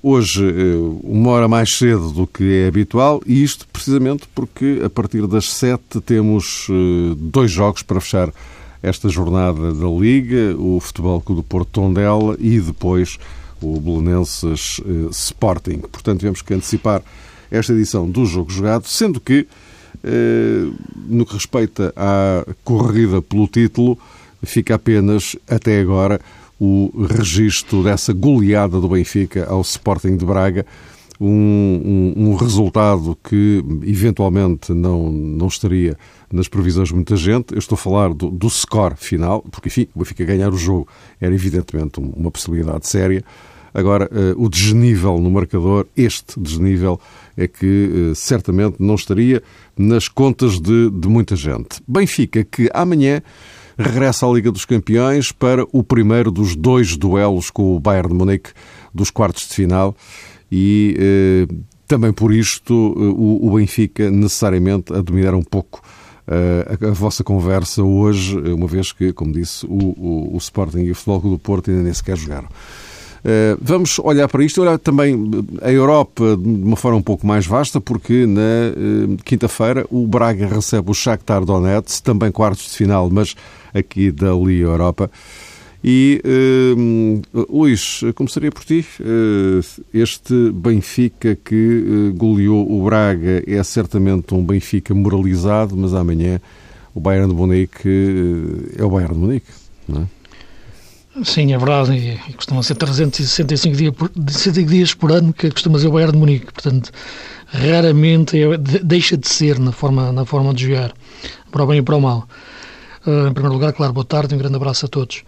Hoje, eh, uma hora mais cedo do que é habitual, e isto precisamente porque a partir das sete temos eh, dois jogos para fechar esta jornada da Liga: o Futebol Clube do Porto Tondela e depois o Belenenses eh, Sporting. Portanto, tivemos que antecipar esta edição do jogo jogado, sendo que no que respeita à corrida pelo título, fica apenas, até agora, o registro dessa goleada do Benfica ao Sporting de Braga, um, um, um, resultado que eventualmente não, não estaria nas previsões de muita gente. Eu estou a falar do, do score final, porque enfim, o Benfica ganhar o jogo era evidentemente uma possibilidade séria. Agora, uh, o desnível no marcador, este desnível, é que uh, certamente não estaria nas contas de, de muita gente. Benfica, que amanhã regressa à Liga dos Campeões para o primeiro dos dois duelos com o Bayern de Munique dos quartos de final e eh, também por isto o, o, Benfica necessariamente a dominar um pouco a, a, vossa conversa hoje, uma vez que, como disse, o, o, o Sporting e o Futebol do Porto ainda nem sequer jogaram. Eh, vamos olhar para isto, olhar também a Europa de uma forma um pouco mais vasta, porque na eh, quinta-feira o Braga recebe o Shakhtar Donetsk, também quartos de final, mas aqui da Liga Europa. E, uh, Luís, começaria por ti. Uh, este Benfica que uh, goleou o Braga é certamente um Benfica moralizado, mas amanhã o Bayern de Munique uh, é o Bayern de Munique, não é? Sim, é verdade, e, costuma ser 365 dias por, dias por ano que costuma ser o Bayern de Munique, portanto, raramente é, deixa de ser na forma, na forma de jogar, para o bem e para o mal. Uh, em primeiro lugar, claro, boa tarde, um grande abraço a todos.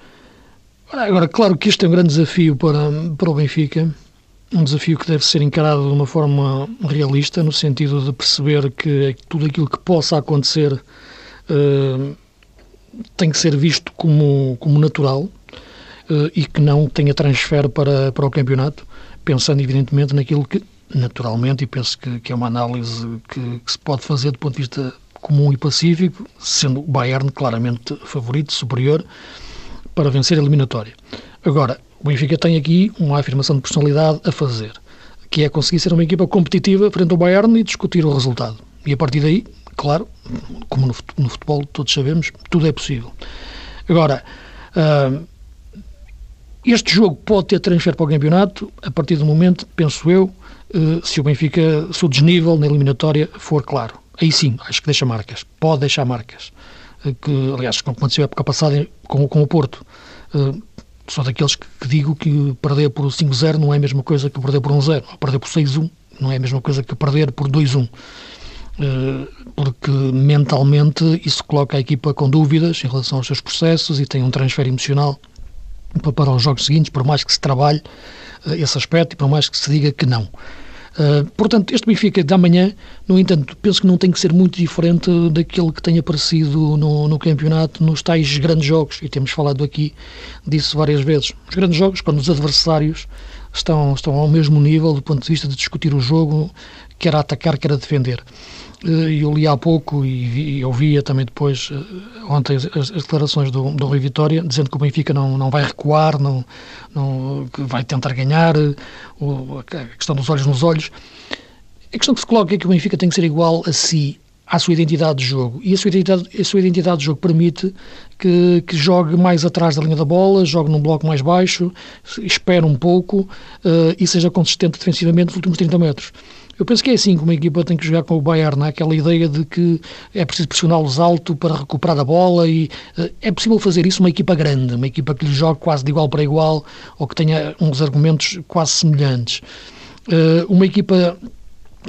Agora, claro que este é um grande desafio para, para o Benfica, um desafio que deve ser encarado de uma forma realista, no sentido de perceber que tudo aquilo que possa acontecer uh, tem que ser visto como, como natural, e que não tenha transfer para, para o campeonato, pensando evidentemente naquilo que, naturalmente, e penso que, que é uma análise que, que, se pode fazer do ponto de vista comum e pacífico, sendo o Bayern claramente favorito, superior, para vencer a eliminatória. Agora, o Benfica tem aqui uma afirmação de personalidade a fazer, que é conseguir ser uma equipa competitiva frente ao Bayern e discutir o resultado. E a partir daí, claro, como no futebol todos sabemos, tudo é possível. Agora, uh, este jogo pode ter transfer para o campeonato a partir do momento, penso eu, eh, se o Benfica, se o desnível na eliminatória for claro. Aí sim, acho que deixa marcas. Pode deixar marcas. Eh, que, aliás, como aconteceu a época passada com, com o Porto. Eh, sou daqueles que, digo que perder por 5-0 não é a mesma coisa que perder por 1-0. Perder por 6-1 não é a mesma coisa que perder por 2-1 porque mentalmente isso coloca a equipa com dúvidas em relação aos seus processos e tem um transfer emocional para os jogos seguintes, por mais que se trabalhe uh, esse aspecto e por mais que se diga que não. Uh, portanto, este Benfica de amanhã, no entanto, penso que não tem que ser muito diferente daquele que tem aparecido no, no campeonato, nos tais grandes jogos, e temos falado aqui disso várias vezes. Os grandes jogos, quando os adversários estão, estão ao mesmo nível do ponto de vista de discutir o jogo, quer a atacar, quer a defender. Eh, eu li há pouco e, vi, ouvia também depois, eh, ontem, as, as, declarações do, do Rui Vitória, dizendo que o Benfica não, não vai recuar, não, não, que vai tentar ganhar, eh, o, a questão dos olhos nos olhos. A questão que se coloca é que o Benfica tem que ser igual a si, à sua identidade de jogo. E a sua identidade, a sua identidade de jogo permite que, que jogue mais atrás da linha da bola, jogue num bloco mais baixo, espere um pouco uh, e seja consistente defensivamente nos últimos 30 metros. Eu penso que é assim que uma equipa tem que jogar com o Bayern, aquela ideia de que é preciso pressioná-los alto para recuperar a bola e uh, é possível fazer isso uma equipa grande, uma equipa que lhe jogue quase de igual para igual ou que tenha uns argumentos quase semelhantes. Uh, uma equipa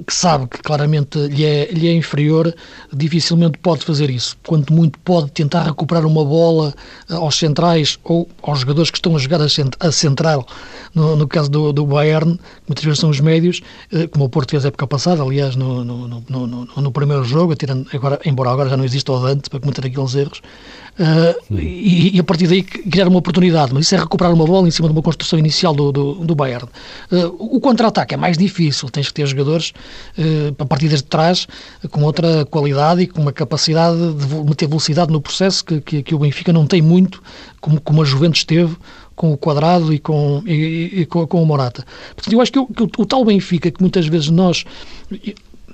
que sabe que claramente lhe é, lhe é inferior, dificilmente pode fazer isso. Quanto muito pode tentar recuperar uma bola eh, aos centrais ou aos jogadores que estão a jogar a central. No, no caso do, do Bayern, muitas vezes são os médios, eh, como o Porto fez a época passada, aliás, no, no, no, no primeiro jogo, tirando, agora, embora agora já não exista o Dante para cometer aqueles erros, Uh, e, e, a partir daí criar uma oportunidade, mas isso é recuperar uma bola em cima de uma construção inicial do, do, do Bayern. Uh, o contra-ataque é mais difícil, tens que ter jogadores uh, a partir de trás com outra qualidade e com uma capacidade de meter velocidade no processo que, que, que o Benfica não tem muito, como, como a Juventus teve com o Quadrado e com, e, e com, com, o Morata. Portanto, eu acho que, que o, o tal Benfica que muitas vezes nós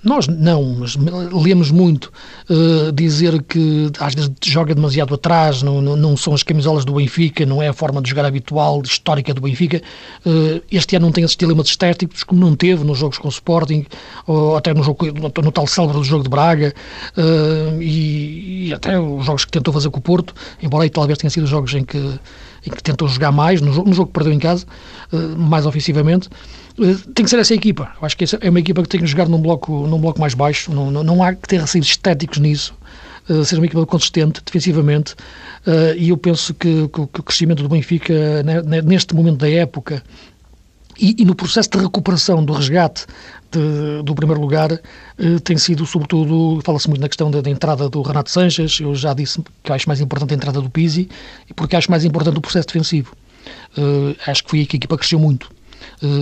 nós não, mas lemos muito uh, dizer que às vezes joga demasiado atrás, não, não, são as camisolas do Benfica, não é a forma de jogar habitual, histórica do Benfica. Uh, este ano não tem esses dilemas estéticos, como não teve nos jogos com o Sporting, ou até no, jogo, no, no tal célebre do jogo de Braga, uh, e, e, até os jogos que tentou fazer com o Porto, embora aí talvez tenham sido jogos em que, em que tentou jogar mais, no jogo, no jogo que perdeu em casa, mais ofensivamente. Eh, tem que ser essa equipa. Eu acho que é uma equipa que tem que jogar num bloco, num bloco mais baixo. Não, não, não há que ter receios estéticos nisso. Uh, ser uma equipa consistente defensivamente. Uh, e eu penso que, que, que, o crescimento do Benfica, né, neste momento da época, e, e, no processo de recuperação do resgate de, do primeiro lugar, uh, tem sido, sobretudo, fala-se muito na questão da, da, entrada do Renato Sanches. Eu já disse que acho mais importante a entrada do Pizzi, porque acho mais importante o processo defensivo. acho que foi aí que a equipa cresceu muito eh,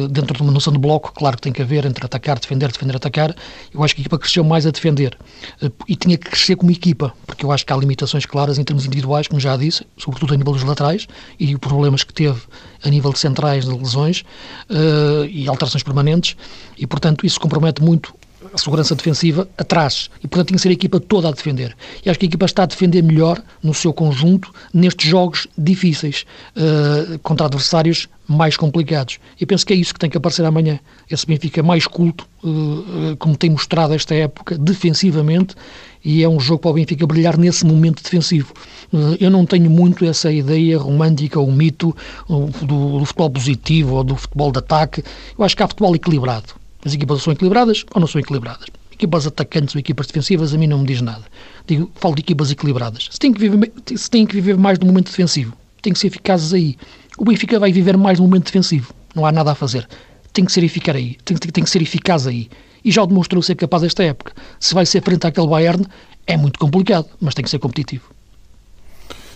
dentro de uma noção de bloco, claro que tem que haver entre atacar, defender, defender, atacar. Eu acho que a equipa cresceu mais a defender eh, e tinha que crescer como equipa, porque eu acho que há limitações claras em termos individuais, como já disse, sobretudo a nível dos laterais e os problemas que teve a nível de centrais de lesões uh, e alterações permanentes, e portanto isso compromete muito a segurança defensiva atrás. E, portanto, tem que ser a equipa toda a defender. E acho que a equipa está a defender melhor no seu conjunto nestes jogos difíceis uh, contra adversários mais complicados. E penso que é isso que tem que aparecer amanhã. Esse Benfica mais culto, uh, como tem mostrado esta época, defensivamente, e é um jogo para o Benfica brilhar nesse momento defensivo. Uh, eu não tenho muito essa ideia romântica ou mito do, do futebol positivo ou do futebol de ataque. Eu acho que há futebol equilibrado as equipas são equilibradas ou não são equilibradas. Equipas atacantes ou equipas defensivas a mim não me diz nada. Digo, falo de equipas equilibradas. Se têm que viver, se têm que viver mais do momento defensivo, têm que ser eficazes aí. O Benfica vai viver mais do momento defensivo. Não há nada a fazer. Tem que ser eficaz aí. Tem, tem, tem que ser eficaz aí. E já o demonstrou ser capaz esta época. Se vai ser frente àquele Bayern, é muito complicado, mas tem que ser competitivo.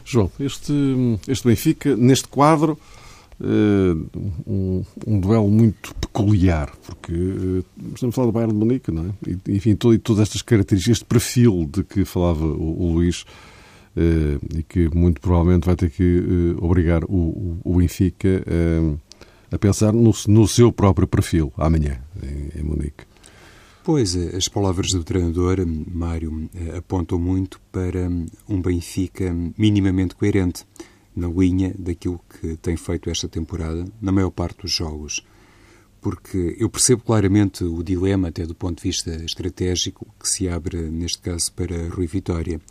João, este, este Benfica, neste quadro, um, um, duelo muito peculiar, porque uh, estamos a falar do Bayern de Munique, não é? E, enfim, todo, todas estas características, este perfil de que falava o, o Luís, uh, e que muito provavelmente vai ter que obrigar o, o, Benfica a pensar no, no, seu próprio perfil amanhã, em, em Munique. Pois, as palavras do treinador, Mário, apontam muito para um Benfica minimamente coerente na linha daquilo que tem feito esta temporada, na maior parte dos jogos. Porque eu percebo claramente o dilema, até do ponto de vista estratégico, que se abre, neste caso, para Rui Vitória.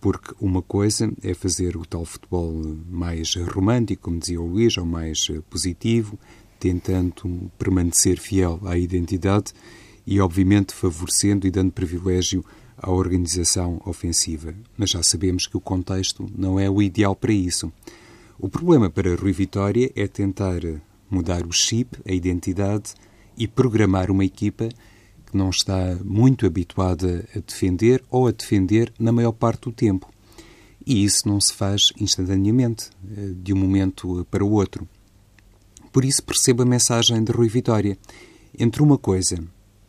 Porque uma coisa é fazer o tal futebol mais romântico, como dizia o Luís, ou mais positivo, tentando permanecer fiel à identidade e, obviamente, favorecendo e dando privilégio à organização ofensiva, mas já sabemos que o contexto não é o ideal para isso. O problema para Rui Vitória é tentar mudar o chip, a identidade e programar uma equipa que não está muito habituada a defender ou a defender na maior parte do tempo. E isso não se faz instantaneamente, eh, de um momento para o outro. Por isso percebo a mensagem de Rui Vitória. Entre uma coisa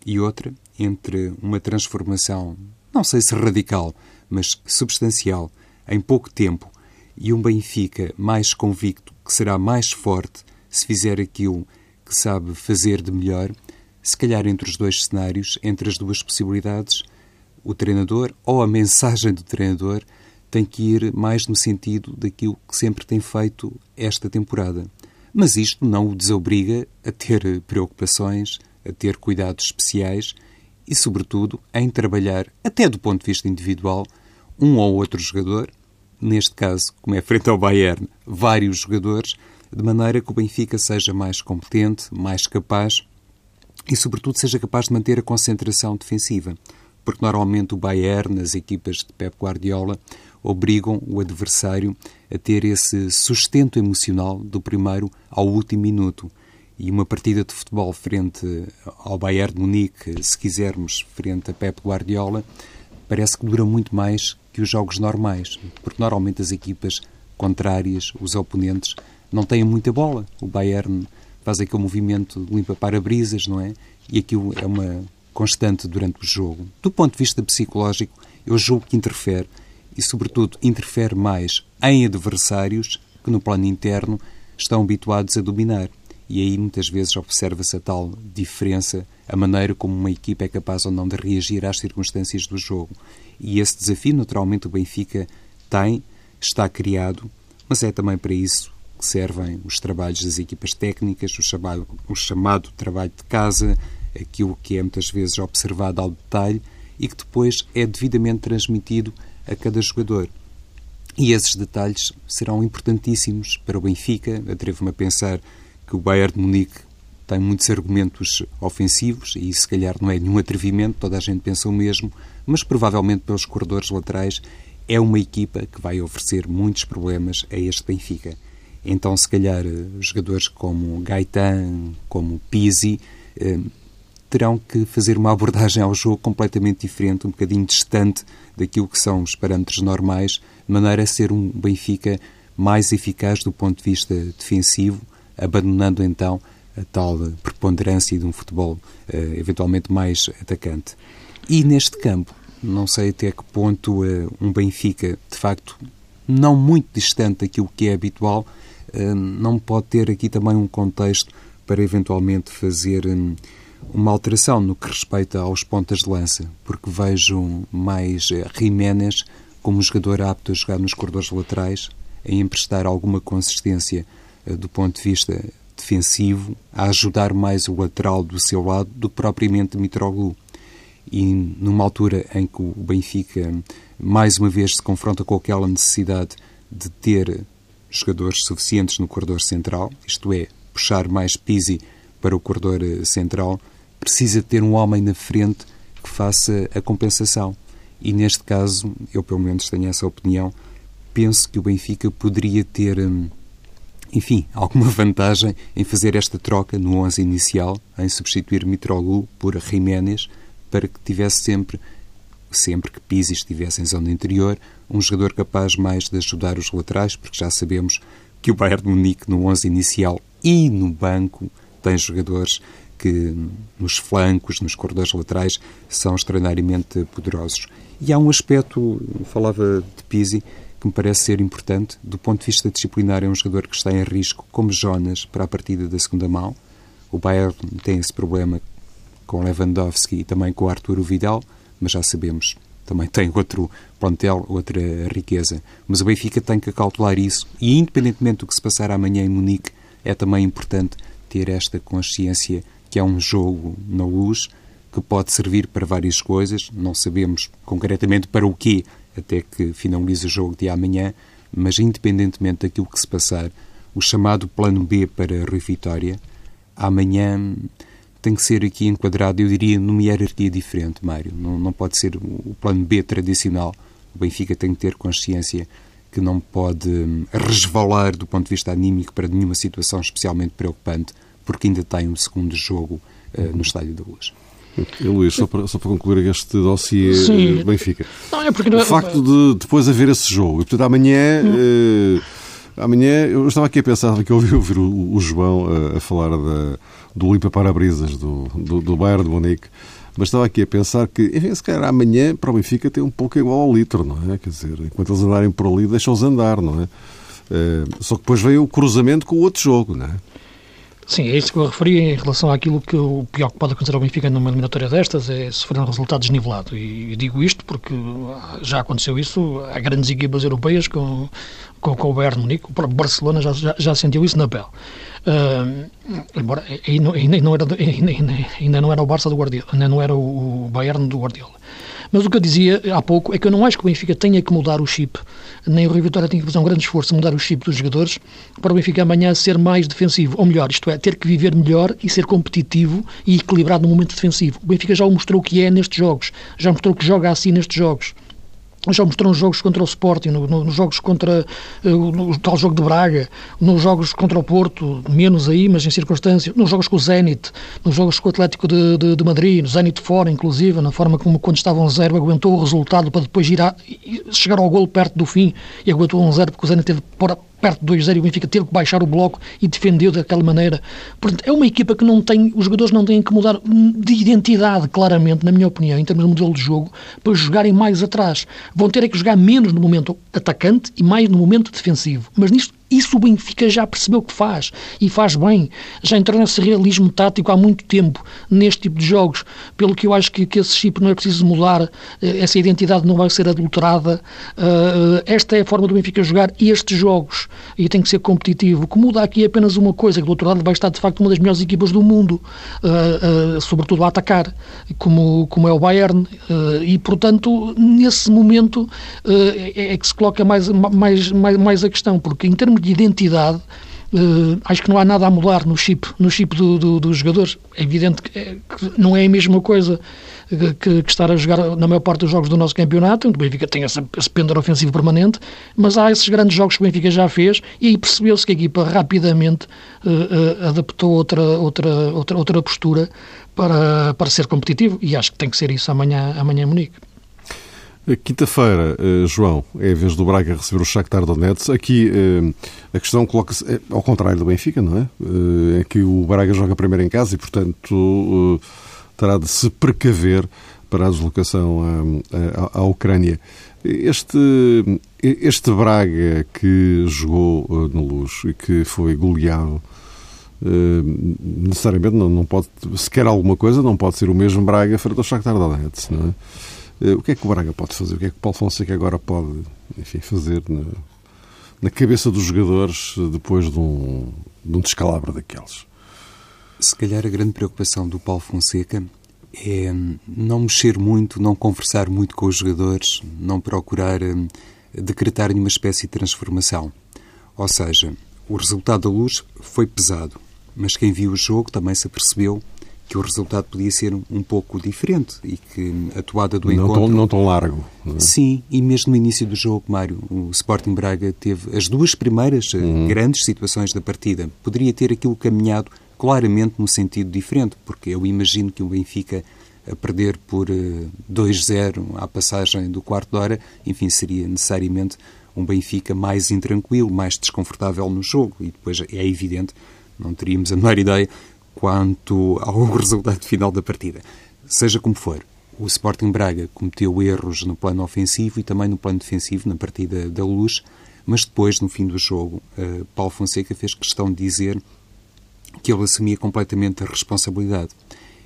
e outra, entre uma transformação não sei se radical, mas substancial, em pouco tempo, e um Benfica mais convicto que será mais forte se fizer aquilo que sabe fazer de melhor, se calhar entre os dois cenários, entre as duas possibilidades, o treinador ou a mensagem do treinador tem que ir mais no sentido daquilo que sempre tem feito esta temporada. Mas isto não o desobriga a ter preocupações, a ter cuidados especiais e, sobretudo, em trabalhar, até do ponto de vista individual, um ou outro jogador, neste caso, como é frente ao Bayern, vários jogadores, de maneira que o Benfica seja mais competente, mais capaz e, sobretudo, seja capaz de manter a concentração defensiva. Porque normalmente o Bayern, as equipas de Pep Guardiola, obrigam o adversário a ter esse sustento emocional do primeiro ao último minuto. E uma partida de futebol frente ao Bayern de Munique, se quisermos, frente a Pep Guardiola, parece que dura muito mais que os jogos normais, porque normalmente as equipas contrárias, os oponentes, não têm muita bola. O Bayern faz aquele movimento de limpa para-brisas, não é? E aquilo é uma constante durante o jogo. Do ponto de vista psicológico, eu julgo que interfere e, sobretudo, interfere mais em adversários que, no plano interno, estão habituados a dominar. E aí, muitas vezes, observa-se a tal diferença, a maneira como uma equipa é capaz ou não de reagir às circunstâncias do jogo. E esse desafio, naturalmente, o Benfica tem, está criado, mas é também para isso que servem os trabalhos das equipas técnicas, o chamado, o chamado trabalho de casa, aquilo que é muitas vezes observado ao detalhe e que depois é devidamente transmitido a cada jogador. E esses detalhes serão importantíssimos para o Benfica. Atrevo-me a pensar que o Bayern de Munique tem muitos argumentos ofensivos e se calhar não é nenhum atrevimento, toda a gente pensa o mesmo, mas provavelmente pelos corredores laterais é uma equipa que vai oferecer muitos problemas a este Benfica. Então, se calhar, eh, jogadores como Gaetan, como Pizzi, eh, terão que fazer uma abordagem ao jogo completamente diferente, um bocadinho distante daquilo que são os parâmetros normais, de maneira a ser um Benfica mais eficaz do ponto de vista defensivo, abandonando então a tal preponderância de um futebol eh, eventualmente mais atacante. E neste campo, não sei até que ponto um Benfica, de facto, não muito distante daquilo que é habitual, Hum, não pode ter aqui também um contexto para eventualmente fazer uma alteração no que respeita aos pontas de lança, porque vejo mais eh, Jiménez como jogador apto a jogar nos corredores laterais, a emprestar alguma consistência eh, do ponto de vista defensivo, a ajudar mais o lateral do seu lado do que propriamente Mitroglou. E numa altura em que o Benfica mais uma vez se confronta com aquela necessidade de ter jogadores suficientes no corredor central, isto é, puxar mais Pizzi para o corredor eh, central, precisa ter um homem na frente que faça a compensação. E neste caso, eu pelo menos tenho essa opinião, penso que o Benfica poderia ter, hum, enfim, alguma vantagem em fazer esta troca no 11 inicial, em substituir Mitroglou por Jiménez, para que tivesse sempre sempre que Pizzi estivesse em zona interior, um jogador capaz mais de ajudar os laterais, porque já sabemos que o Bayern de Munique no 11 inicial e no banco tem jogadores que nos flancos, nos corredores laterais, são extraordinariamente poderosos. E há um aspecto, falava de Pizzi, que me parece ser importante. Do ponto de vista disciplinar, é um jogador que está em risco, como Jonas, para a partida da segunda mão. O Bayern tem esse problema com Lewandowski e também com Arturo Vidal mas já sabemos, também tem outro plantel, outra riqueza. Mas o Benfica tem que calcular isso e, independentemente do que se passar amanhã em Munique, é também importante ter esta consciência que é um jogo na luz que pode servir para várias coisas, não sabemos concretamente para o quê até que finalize o jogo de amanhã, mas independentemente daquilo que se passar, o chamado plano B para Rui Vitória, amanhã tem que ser aqui enquadrado, eu diria, numa hierarquia diferente, Mário. Não, não pode ser o plano B tradicional. O Benfica tem que ter consciência que não pode hum, resvalar do ponto de vista anímico para nenhuma situação especialmente preocupante, porque ainda tem um segundo jogo uh, no Estádio da Luz. Luís, só para, só para concluir este dossiê Sim. Eh, Benfica. Não, é porque não... O facto de depois haver esse jogo, e portanto amanhã. Uh, amanhã, eu estava aqui a pensar que eu ouvi ouvir o, o João a, a falar da do limpa para-brisas do, do, do Bayern de Munique. Mas estava aqui a pensar que, enfim, se calhar amanhã para o Benfica tem um pouco igual ao litro, não é? Quer dizer, enquanto eles andarem por ali, deixam-os andar, não é? é? Só que depois vem o cruzamento com o outro jogo, não é? Sim, é isso que eu referi em relação àquilo que o pior que pode acontecer ao Benfica numa eliminatória destas é sofrer um resultado desnivelado. E digo isto porque já aconteceu isso a grandes equipas europeias com, com, com o Bayern Munique. O próprio Barcelona já, já, já sentiu isso na pele. Uh, embora ainda não, era, ainda, ainda, não era o Barça do Guardiola, ainda não era o Bayern do Guardiola. Mas o que eu dizia há pouco é que eu não acho que o Benfica tenha que mudar o chip, nem o Rio Vitória tenha que fazer um grande esforço a mudar o chip dos jogadores para o Benfica amanhã ser mais defensivo, ou melhor, isto é, ter que viver melhor e ser competitivo e equilibrado no momento defensivo. O Benfica já o mostrou que é nestes jogos, já mostrou que joga assim nestes jogos já mostrou nos jogos contra o Sporting, no, no, nos jogos contra uh, no tal jogo de Braga, nos jogos contra o Porto, menos aí, mas em circunstâncias, nos jogos com o Zenit, nos jogos com o Atlético de, de, de Madrid, no Zenit fora, inclusive, na forma como quando estava um zero aguentou o resultado para depois ir a, chegar ao golo perto do fim e aguentou um zero porque o Zenit teve perto de 2-0 e o Benfica teve que baixar o bloco e defendeu daquela maneira. Portanto, é uma equipa que não tem, os jogadores não têm que mudar de identidade, claramente, na minha opinião, em termos de modelo de jogo, para jogarem mais atrás. Vão ter é que jogar menos no momento atacante e mais no momento defensivo. Mas nisto isso o Benfica já percebeu que faz e faz bem. Já entrou nesse realismo tático há muito tempo neste tipo de jogos. Pelo que eu acho que, que esse chip não é preciso mudar, eh, essa identidade não vai ser adulterada. Uh, esta é a forma do Benfica jogar estes jogos e tem que ser competitivo. O que muda aqui é apenas uma coisa: que do outro lado vai estar de facto uma das melhores equipas do mundo, sobretudo a atacar, como, como é o Bayern. e portanto, nesse momento é, é, que se coloca mais, mais, mais, mais a questão, porque em termos de identidade, Uh, acho que não há nada a mudar no chip, no chip do, do, dos jogadores. É evidente que, é, que, não é a mesma coisa que, que, estar a jogar na maior parte dos jogos do nosso campeonato, o Benfica tem esse, esse pendor ofensivo permanente, mas há esses grandes jogos que o Benfica já fez e aí percebeu-se que a equipa rapidamente uh, uh, adaptou outra, outra, outra, outra postura para, para ser competitivo e acho que tem que ser isso amanhã, amanhã em Munique. Quinta-feira, eh, João, é a vez do Braga receber o Shakhtar Donetsk. Aqui eh, a questão coloca-se ao contrário do Benfica, não é? Eh, é que o Braga joga primeiro em casa e, portanto, terá de se precaver para a deslocação à, à, à Ucrânia. Este, este Braga que jogou no Luz e que foi goleado, necessariamente não, não pode, se quer alguma coisa, não pode ser o mesmo Braga frente ao Shakhtar Donetsk, não é? Eh, o que é que o Braga pode fazer? O que é que o Paulo Fonseca agora pode enfim, fazer na, na cabeça dos jogadores depois de um, de um descalabro daqueles? Se calhar a grande preocupação do Paulo Fonseca é não mexer muito, não conversar muito com os jogadores, não procurar um, decretar nenhuma espécie de transformação. Ou seja, o resultado da luz foi pesado, mas quem viu o jogo também se apercebeu que o resultado podia ser um pouco diferente e que a toada do não encontro... Tão, não tão largo. Não é? Sim, e mesmo no início do jogo, Mário, o Sporting Braga teve as duas primeiras eh, uhum. grandes situações da partida. Poderia ter aquilo caminhado claramente num sentido diferente, porque eu imagino que o Benfica a perder por 2-0 eh, à passagem do quarto de hora, enfim, seria necessariamente um Benfica mais intranquilo, mais desconfortável no jogo. E depois é evidente, não teríamos a menor ideia quanto ao resultado final da partida. Seja como for, o Sporting Braga cometeu erros no plano ofensivo e também no plano defensivo na partida da Luz, mas depois, no fim do jogo, uh, Paulo Fonseca fez questão de dizer que ele assumia completamente a responsabilidade.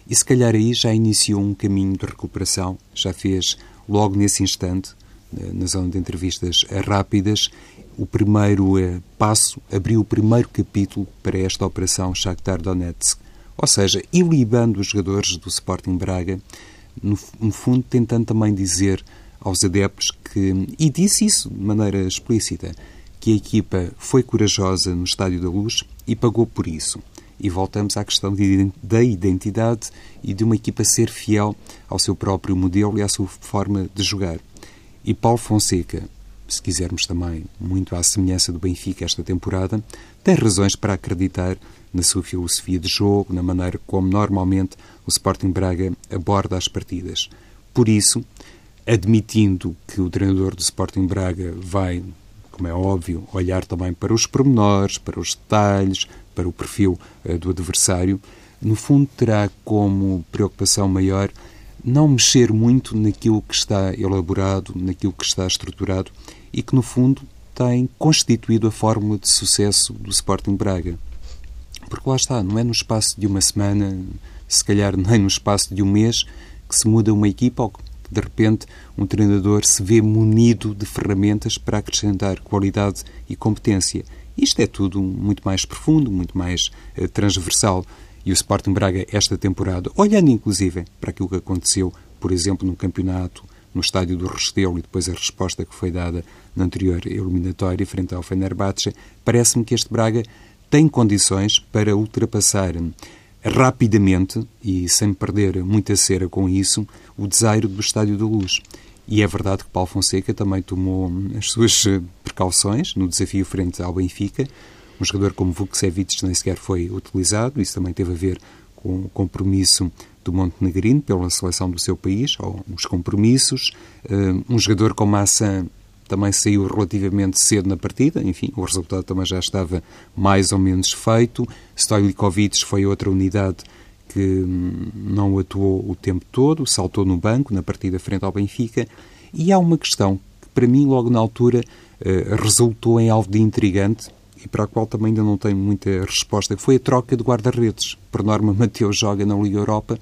E se calhar aí já iniciou um caminho de recuperação, já fez logo nesse instante, na zona de entrevistas rápidas, o primeiro eh, passo, abriu o primeiro capítulo para esta operação Shakhtar Donetsk. Ou seja, ilibando os jogadores do Sporting Braga, no, no fundo tentando também dizer aos adeptos que, e disse isso de maneira explícita, que a equipa foi corajosa no Estádio da Luz e pagou por isso. E voltamos à questão de, da identidade e de uma equipa ser fiel ao seu próprio modelo e à sua forma de jogar. E Paulo Fonseca, se quisermos também, muito à semelhança do Benfica esta temporada, tem razões para acreditar na sua filosofia de jogo, na maneira como normalmente o Sporting Braga aborda as partidas. Por isso, admitindo que o treinador do Sporting Braga vai, como é óbvio, olhar também para os pormenores, para os detalhes, para o perfil uh, do adversário, no fundo terá como preocupação maior não mexer muito naquilo que está elaborado, naquilo que está estruturado e que, no fundo, tem constituído a fórmula de sucesso do Sporting Braga. Porque lá está, não é no espaço de uma semana, se calhar nem no espaço de um mês, que se muda uma equipa ou que, de repente, um treinador se vê munido de ferramentas para acrescentar qualidade e competência. Isto é tudo muito mais profundo, muito mais uh, transversal e o Sporting Braga esta temporada, olhando inclusive para aquilo que aconteceu, por exemplo, no campeonato no estádio do Restelo e depois a resposta que foi dada na anterior eliminatória frente ao Fenerbahçe, parece-me que este Braga tem condições para ultrapassar rapidamente e sem perder muita cera com isso o desaire do Estádio da Luz. E é verdade que Paulo Fonseca também tomou as suas precauções no desafio frente ao Benfica. Um jogador como Vukcevic nem sequer foi utilizado, isso também teve a ver com o compromisso do Montenegrino pela seleção do seu país, ou os compromissos. Eh, um jogador como Massa também saiu relativamente cedo na partida, enfim, o resultado também já estava mais ou menos feito. Stojlikovic foi outra unidade que hum, não atuou o tempo todo, saltou no banco na partida frente ao Benfica. E há uma questão que, para mim, logo na altura, eh, resultou em algo de intrigante e para a qual também ainda não tenho muita resposta, foi a troca de guarda-redes. Por norma, Mateus joga na Liga Europa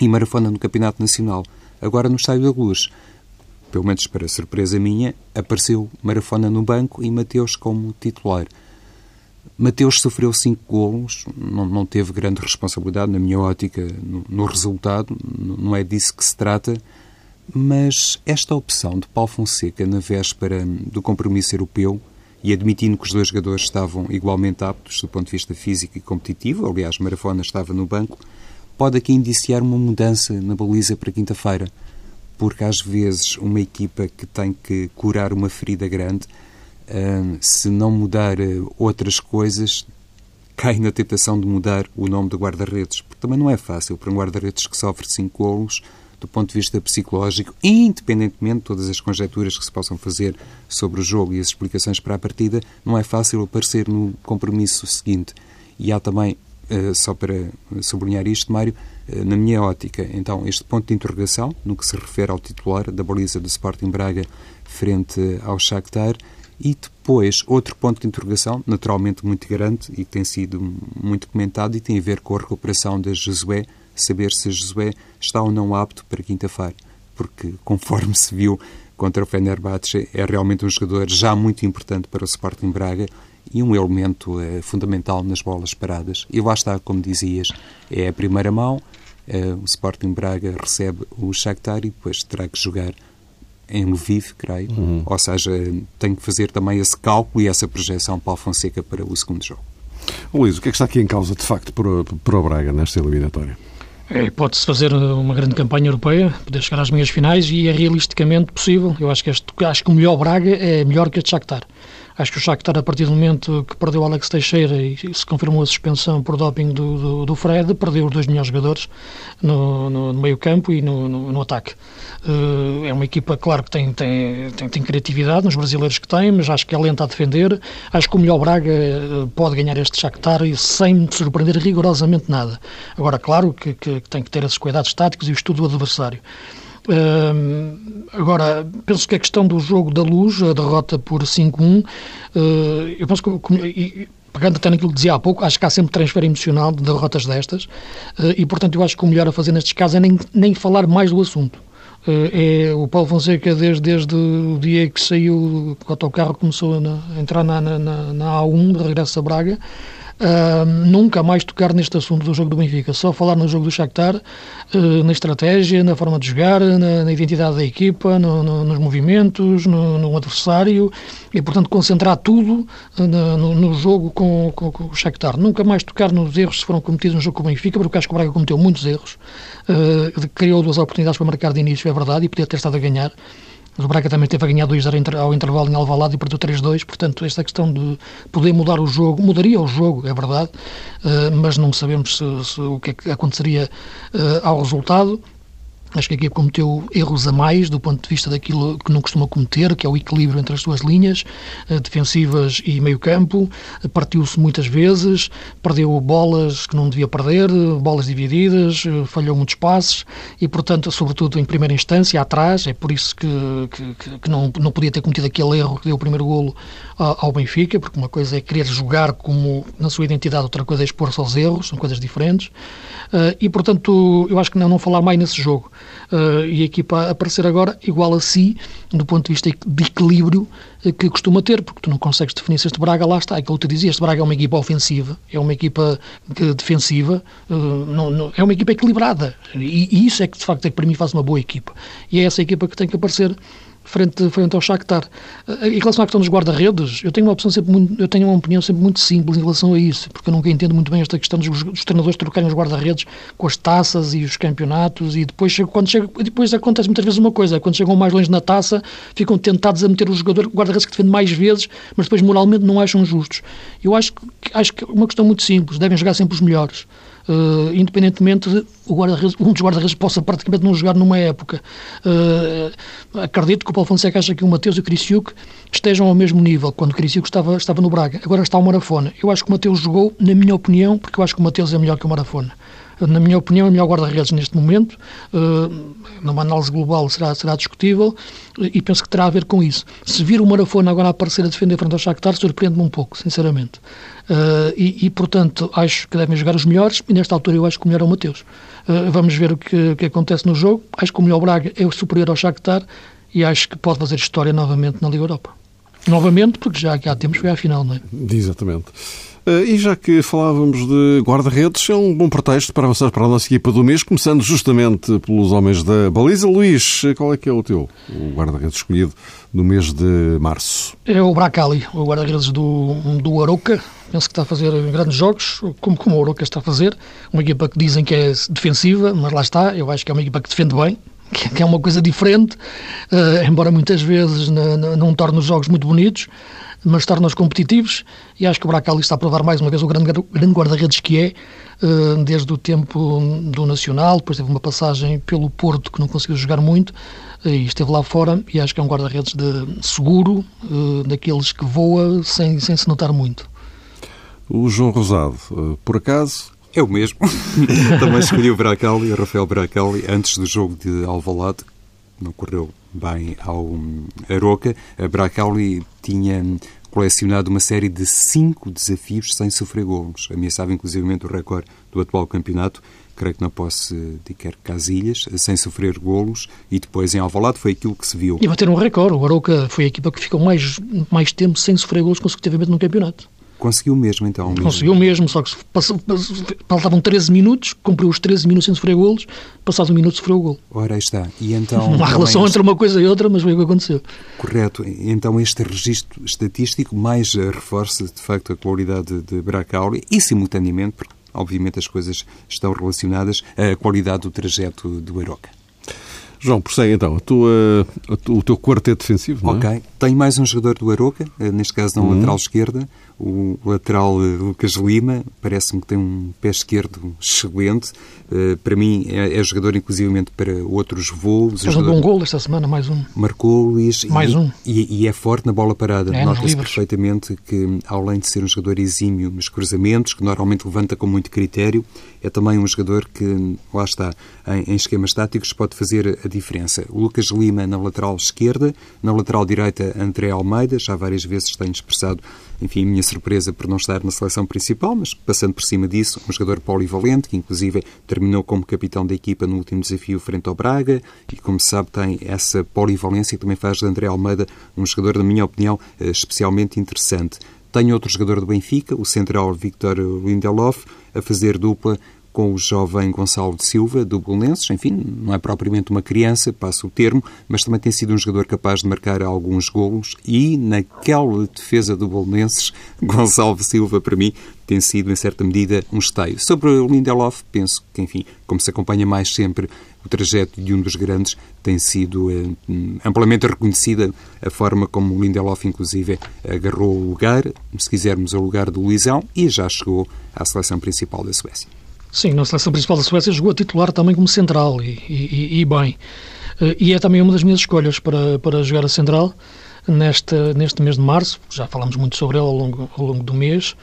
e Marafona no Campeonato Nacional. Agora no Estádio da Luz pelo menos para surpresa minha, apareceu Marafona no banco e Mateus como titular. Mateus sofreu cinco golos, não, não teve grande responsabilidade, na minha ótica, no, no, resultado, não é disso que se trata, mas esta opção de Paulo Fonseca na véspera do compromisso europeu, e admitindo que os dois jogadores estavam igualmente aptos do ponto de vista físico e competitivo, aliás, Marafona estava no banco, pode aqui indiciar uma mudança na baliza para quinta-feira porque às vezes uma equipa que tem que curar uma ferida grande, uh, se não mudar uh, outras coisas, cai na tentação de mudar o nome do guarda-redes. Porque também não é fácil para um guarda-redes que sofre cinco golos, do ponto de vista psicológico, independentemente de todas as conjecturas que se possam fazer sobre o jogo e as explicações para a partida, não é fácil aparecer no compromisso seguinte. E há também, uh, só para sublinhar isto, Mário, eh, na minha ótica, então, este ponto de interrogação, no que se refere ao titular da baliza do Sporting Braga frente ao Shakhtar, e depois outro ponto de interrogação, naturalmente muito grande e que tem sido muito comentado e tem a ver com a recuperação de Josué, saber se Josué está ou não apto para quinta-feira, porque conforme se viu contra o Fenerbahçe, é realmente um jogador já muito importante para o Sporting Braga e um elemento é, fundamental nas bolas paradas. E lá está, como dizias, é a primeira mão, Uh, o Sporting Braga recebe o Shakhtar e depois terá que jogar em Lviv, creio. Uhum. Ou seja, tem que fazer também esse cálculo e essa projeção para o Fonseca para o segundo jogo. Luís, o que é que está aqui em causa, de facto, para, para o Braga nesta eliminatória? É, Pode-se fazer uma grande campanha europeia, poder chegar às meias finais e é realisticamente possível. Eu acho que, este, acho que o melhor Braga é melhor que este Shakhtar. Acho que o Shakhtar, a partir do momento que perdeu Alex Teixeira e se confirmou a suspensão por doping do, do, do Fred, perdeu os dois melhores jogadores no, no, no meio campo e no, no, no ataque. Uh, é uma equipa, claro, que tem, tem, tem, tem, criatividade nos brasileiros que tem, mas acho que é lenta a defender. Acho que o melhor Braga uh, pode ganhar este Shakhtar sem surpreender rigorosamente nada. Agora, claro que, que, que tem que ter esses cuidados táticos e o estudo do adversário. Agora, penso que a questão do jogo da luz, a derrota por 5-1, uh, eu penso que, e, pegando até naquilo que dizia há pouco, acho que há sempre transfer emocional de derrotas destas, uh, e portanto eu acho que o melhor a fazer nestes casos é nem, nem falar mais do assunto. É, o Paulo Fonseca, desde, desde o dia que saiu, o autocarro começou a entrar na, na, na A1, de regresso a Braga, Uh, nunca mais tocar neste assunto do jogo do Benfica, só falar no jogo do Shakhtar, uh, na estratégia, na forma de jogar, na, na identidade da equipa, no, no, nos movimentos, no, no, adversário e, portanto, concentrar tudo no, no, jogo com, com, com, o Shakhtar. Nunca mais tocar nos erros que foram cometidos no jogo com o Benfica, porque acho que o Braga cometeu muitos erros, criou duas oportunidades para marcar de início, é verdade, e podia ter estado a ganhar. Mas o Braga também teve a ganhar 2-0 ao intervalo em Alvalade e perdeu 3-2, portanto, esta questão de poder mudar o jogo, mudaria o jogo, é verdade, eh, mas não sabemos se, se, o que é que aconteceria eh, ao resultado. Acho que a equipe cometeu erros a mais do ponto de vista daquilo que não costuma cometer, que é o equilíbrio entre as suas linhas eh, defensivas e meio-campo. Partiu-se muitas vezes, perdeu bolas que não devia perder, bolas divididas, eh, falhou muitos passes e, portanto, sobretudo em primeira instância, atrás. É por isso que, que, que não, não podia ter cometido aquele erro que deu o primeiro golo ao Benfica, porque uma coisa é querer jogar como na sua identidade, outra coisa é expor-se aos erros, são coisas diferentes. Eh, e, portanto, eu acho que não, não falar mais nesse jogo. Uh, e a equipa a aparecer agora igual a si, do ponto de vista de equilíbrio uh, que costuma ter, porque tu não consegues definir se este Braga lá está. É aquilo que eu te dizia, este Braga é uma equipa ofensiva, é uma equipa que, defensiva, uh, não, não, é uma equipa equilibrada. E, e, isso é que, de facto, é que para mim faz uma boa equipa. E é essa equipa que tem que aparecer frente, frente ao Shakhtar. Eh, em relação à questão dos guarda-redes, eu tenho uma opção sempre muito, eu tenho uma opinião sempre muito simples em relação a isso, porque eu nunca entendo muito bem esta questão dos, dos treinadores trocarem os guarda-redes com as taças e os campeonatos e depois quando chega, depois acontece muitas vezes uma coisa, quando chegam mais longe na taça, ficam tentados a meter os jogadores guarda-redes que defendem mais vezes, mas depois moralmente não acham justos. Eu acho que acho que é uma questão muito simples, devem jogar sempre os melhores. Uh, independentemente de guarda um dos guarda-redes possa praticamente não jogar numa época. Uh, acredito que o Paulo Fonseca acha que o Mateus e o Criciúc estejam ao mesmo nível, quando o Criciúc estava, estava no Braga. Agora está o Marafona. Eu acho que o Mateus jogou, na minha opinião, porque eu acho que o Mateus é melhor que o Marafona na minha opinião, é o melhor guarda-redes neste momento. Uh, numa análise global será, será discutível e penso que terá a ver com isso. Se vir o Marafona agora aparecer a defender frente ao Shakhtar, surpreende-me um pouco, sinceramente. Uh, e, e, portanto, acho que devem jogar os melhores e, nesta altura, eu acho que o melhor é o Mateus. Uh, vamos ver o que, que, acontece no jogo. Acho que o melhor Braga é o superior ao Shakhtar e acho que pode fazer história novamente na Liga Europa. Novamente, porque já há tempos foi à final, não é? Exatamente. Eh, e já que falávamos de guarda-redes, é um bom pretexto para avançar para a nossa equipa do mês, começando justamente pelos homens da baliza. Luís, qual é que é o teu o guarda-redes escolhido no mês de março? É o Bracali, o guarda-redes do, do Aroca. Penso que está a fazer grandes jogos, como, como o Aroca está a fazer. Uma equipa que dizem que é defensiva, mas lá está. Eu acho que é uma equipa que defende bem, que é uma coisa diferente, uh, embora muitas vezes não torne os jogos muito bonitos mas torna-os competitivos e acho que o Bracali está a provar mais uma vez o grande, grande guarda-redes que é, eh, desde o tempo do Nacional, depois teve uma passagem pelo Porto que não conseguiu jogar muito eh, e esteve lá fora e acho que é um guarda-redes de seguro, eh, daqueles que voa sem, sem se notar muito. O João Rosado, por acaso, é o mesmo. Também escolhi o Bracali, o Rafael Bracali, antes do jogo de Alvalade. Não correu bem ao Aroca. A Bracali tinha colecionado uma série de cinco desafios sem sofrer golos. Ameaçava inclusivamente o recorde do atual campeonato. Creio que não posso dizer Casilhas, sem sofrer golos, e depois em Alvalade foi aquilo que se viu. E bater um recorde. O Aroca foi a equipa que ficou mais, mais tempo sem sofrer golos consecutivamente no campeonato. Conseguiu mesmo, então? Mesmo. Conseguiu mesmo, só que passou, faltavam 13 minutos, cumpriu os 13 minutos sem sofrer golos, passados um minuto sofreu o gol. Ora, aí está. E então... Não há relação este... entre uma coisa e outra, mas foi o que aconteceu. Correto. Então este registro estatístico mais eh, reforça, de facto, a qualidade de Bracauli e, simultaneamente, porque obviamente as coisas estão relacionadas, a qualidade do trajeto do Aroca. João, prossegue então. A tua, a o teu quarteto defensivo, não é? Ok. Tem mais um jogador do Aroca, eh, neste caso na uhum. lateral esquerda, o lateral eh, Lucas Lima. Parece-me que tem um pé esquerdo excelente. Uh, para mim é, é, jogador inclusivamente para outros voos. Fez um bom gol esta semana, mais um. Marcou, Luís. Mais e, um. E, e, é forte na bola parada. É, Nota-se perfeitamente que, além de ser um jogador exímio nos cruzamentos, que normalmente levanta com muito critério, é também um jogador que, lá está, em, em esquemas táticos pode fazer a diferença. O Lucas Lima na lateral esquerda, na lateral direita André Almeida, já várias vezes tem expressado, enfim, a minha surpresa por não estar na seleção principal, mas passando por cima disso, um jogador polivalente, que inclusive terminou como capitão da equipa no último desafio frente ao Braga, e como se sabe tem essa polivalência que também faz de André Almeida um jogador, na minha opinião, eh, especialmente interessante. Tem outro jogador do Benfica, o central Victor Lindelof, a fazer dupla com o jovem Gonçalo de Silva, do Bolonenses. Enfim, não é propriamente uma criança, passa o termo, mas também tem sido um jogador capaz de marcar alguns golos e naquela defesa do Bolonenses, Gonçalo de Silva, para mim, tem sido, em certa medida, um esteio. Sobre o Lindelof, penso que, enfim, como se acompanha mais sempre o trajeto de um dos grandes, tem sido eh, amplamente reconhecida a forma como o Lindelof, inclusive, agarrou o lugar, se quisermos, o lugar do Luizão, e já chegou à seleção principal da Suécia. Sim, na seleção principal da Suécia jogou a titular também como central e, e, e bem. Eh, e é também uma das minhas escolhas para, para jogar a central neste, neste mês de março. Já falamos muito sobre ele ao longo, ao longo do mês.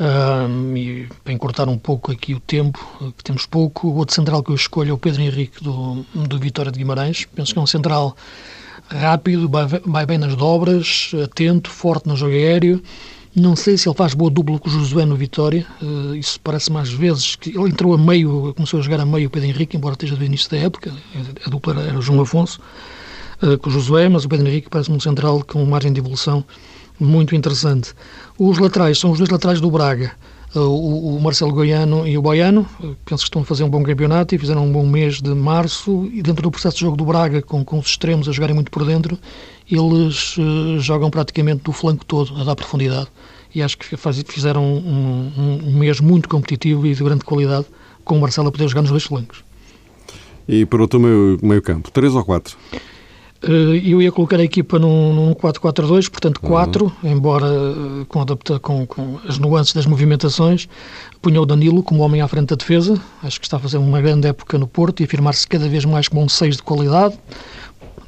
Um, e para encurtar um pouco aqui o tempo, que temos pouco, o outro central que eu escolho é o Pedro Henrique do, do Vitória de Guimarães. Penso que é um central rápido, vai bem nas dobras, atento, forte no jogo aéreo Não sei se ele faz boa dupla com o Josué no Vitória. Uh, isso parece mais vezes que ele entrou a meio, começou a jogar a meio o Pedro Henrique, embora esteja do início da época. A dupla era o João Afonso uh, com o Josué, mas o Pedro Henrique parece um central com margem de evolução muito interessante. Os laterais são os dois laterais do Braga. Uh, o, Marcelo Goiano e o Boiano, penso que estão a fazer um bom campeonato e fizeram um bom mês de março. E dentro do processo de jogo do Braga, com, com os extremos a jogarem muito por dentro, eles uh, jogam praticamente do flanco todo, a dar profundidade. E acho que faz, fizeram um, um, um, mês muito competitivo e de grande qualidade, com o Marcelo a poder jogar nos dois flancos. E para o teu meio, meio campo, três ou quatro? Uh, eu ia colocar a equipa num, num 4-4-2, portanto 4, uhum. embora uh, com, adapta, com, com as nuances das movimentações. Punha o Danilo como homem à frente da defesa, acho que está a fazer uma grande época no Porto e afirmar-se cada vez mais como um 6 de qualidade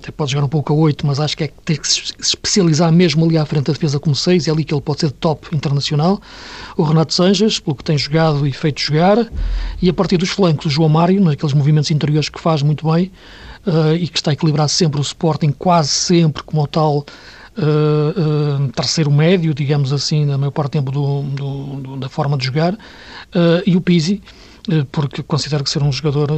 até pode jogar um pouco a 8, mas acho que é que tem que se especializar mesmo ali à frente da defesa como 6, é ali que ele pode ser top internacional. O Renato Sanches, pelo que tem jogado e feito jogar, e a partir dos flancos, o João Mário, naqueles movimentos interiores que faz muito bem uh, e que está a equilibrar sempre o Sporting, quase sempre como o tal. Uh, uh, terceiro médio, digamos assim, na maior parte do tempo do, do, do, da forma de jogar, e o Pizzi, porque considero que ser um jogador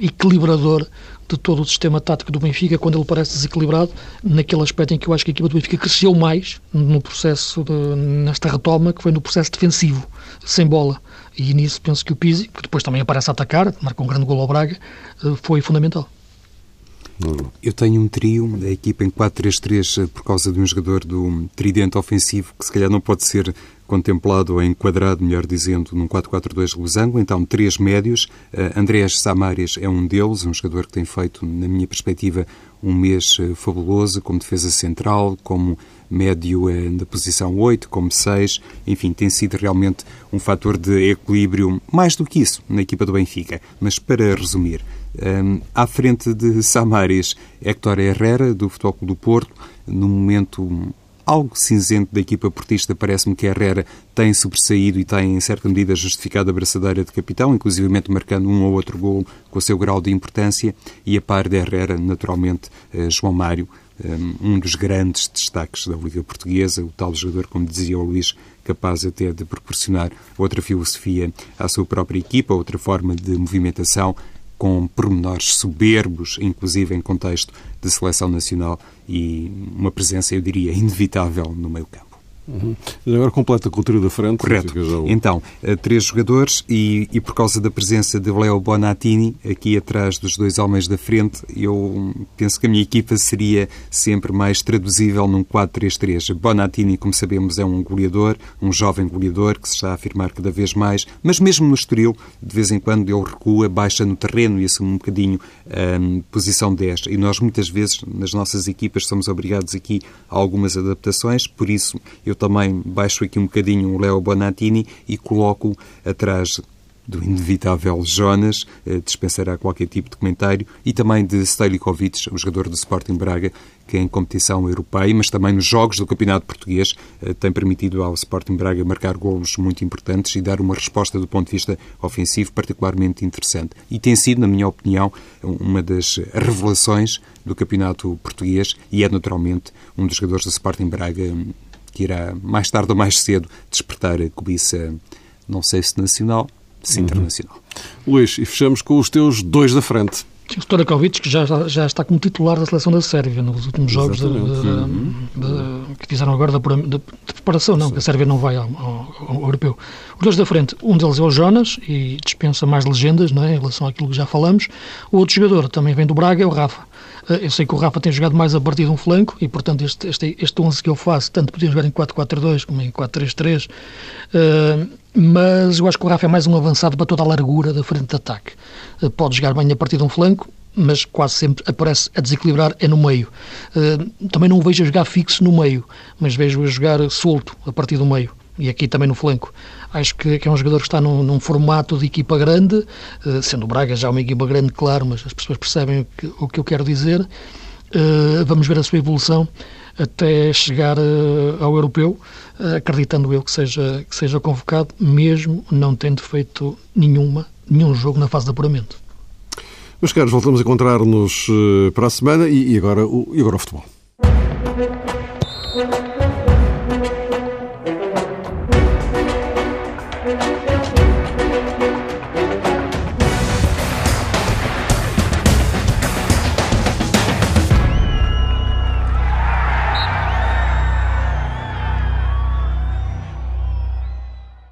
equilibrador de todo o sistema tático do Benfica quando ele parece desequilibrado, naquele aspecto em que eu acho que a equipa do Benfica cresceu mais no processo, de, nesta retoma, que foi no processo defensivo, sem bola. E nisso penso que o Pizzi, que depois também aparece a atacar, marcou um grande gol ao Braga, foi fundamental. Eu tenho um trio, a equipa em 4-3-3 eh, por causa de um jogador do tridente ofensivo que se calhar não pode ser contemplado ou enquadrado, melhor dizendo, num 4-4-2 losango, então três médios. Uh, Andrés Samares é um deles, um jogador que tem feito, na minha perspectiva, um mês uh, fabuloso, como defesa central, como médio uh, na posição 8, como 6, enfim, tem sido realmente um fator de equilíbrio, mais do que isso, na equipa do Benfica. Mas para resumir, um, à frente de Samares, Héctor Herrera, do Futebol Clube do Porto, num momento algo cinzento da equipa portista, parece-me que Herrera tem sobressaído e tem, em certa medida, justificado a braçadeira de capitão, inclusivamente marcando um ou outro gol com o seu grau de importância, e a par de Herrera, naturalmente, eh, João Mário, eh, um dos grandes destaques da Liga Portuguesa, o tal jogador, como dizia o Luís, capaz até de proporcionar outra filosofia à sua própria equipa, outra forma de movimentação, com pormenores soberbos, inclusive em contexto de seleção nacional e uma presença, eu diria, inevitável no meio campo. Uhum. Agora completa a cultura da frente. Correto. Então, eh, três jogadores e, e, por causa da presença de Leo Bonatini aqui atrás dos dois homens da frente, eu penso que a minha equipa seria sempre mais traduzível num 4-3-3. Bonatini, como sabemos, é um goleador, um jovem goleador que se está a afirmar cada vez mais, mas mesmo no Estoril, de vez em quando ele recua, baixa no terreno e assume um bocadinho a um, posição 10. E nós muitas vezes nas nossas equipas somos obrigados aqui a algumas adaptações, por isso eu também baixo aqui um bocadinho o Leo Bonatini e coloco atrás do inevitável Jonas, eh, dispensará qualquer tipo de comentário, e também de Stelikovic, o jogador do Sporting Braga, que em competição europeia, mas também nos jogos do Campeonato Português, eh, tem permitido ao Sporting Braga marcar golos muito importantes e dar uma resposta do ponto de vista ofensivo particularmente interessante. E tem sido, na minha opinião, uma das revelações do Campeonato Português e é naturalmente um dos jogadores do Sporting Braga que irá, mais tarde ou mais cedo, despertar a cobiça, não sei se nacional, se uhum. internacional. Luís, e fechamos com os teus dois da frente. O Storakovic, que já, já está como titular da seleção da Sérvia nos últimos jogos de, de, uhum. de, que fizeram agora de, preparação, não, Sim. que a Sérvia não vai ao, ao, ao, europeu. Os dois da frente, um deles é o Jonas, e dispensa mais legendas não é, em relação àquilo que já falamos. O outro jogador também vem do Braga, é o Rafa. Eh, eu sei que o Rafa tem jogado mais a partir de um flanco e, portanto, este, este, este 11 que eu faço, tanto podia jogar em 4-4-2 como em 4-3-3, uh, eh, mas eu acho que o Rafa é mais um avançado para toda a largura da frente de ataque. Uh, pode jogar bem a partir de um flanco, mas quase sempre aparece a desequilibrar é no meio. Uh, também não o vejo a jogar fixo no meio, mas vejo a jogar solto a partir do meio e aqui também no flanco. Acho que, é um jogador que está num, num formato de equipa grande, uh, sendo o Braga já uma equipa grande, claro, mas as pessoas percebem o que, o que eu quero dizer. Uh, vamos ver a sua evolução até chegar uh, ao europeu, acreditando eu que seja, que seja convocado, mesmo não tendo feito nenhuma, nenhum jogo na fase de apuramento. Meus caros, voltamos a encontrar-nos para a semana e, agora, o, e agora o futebol.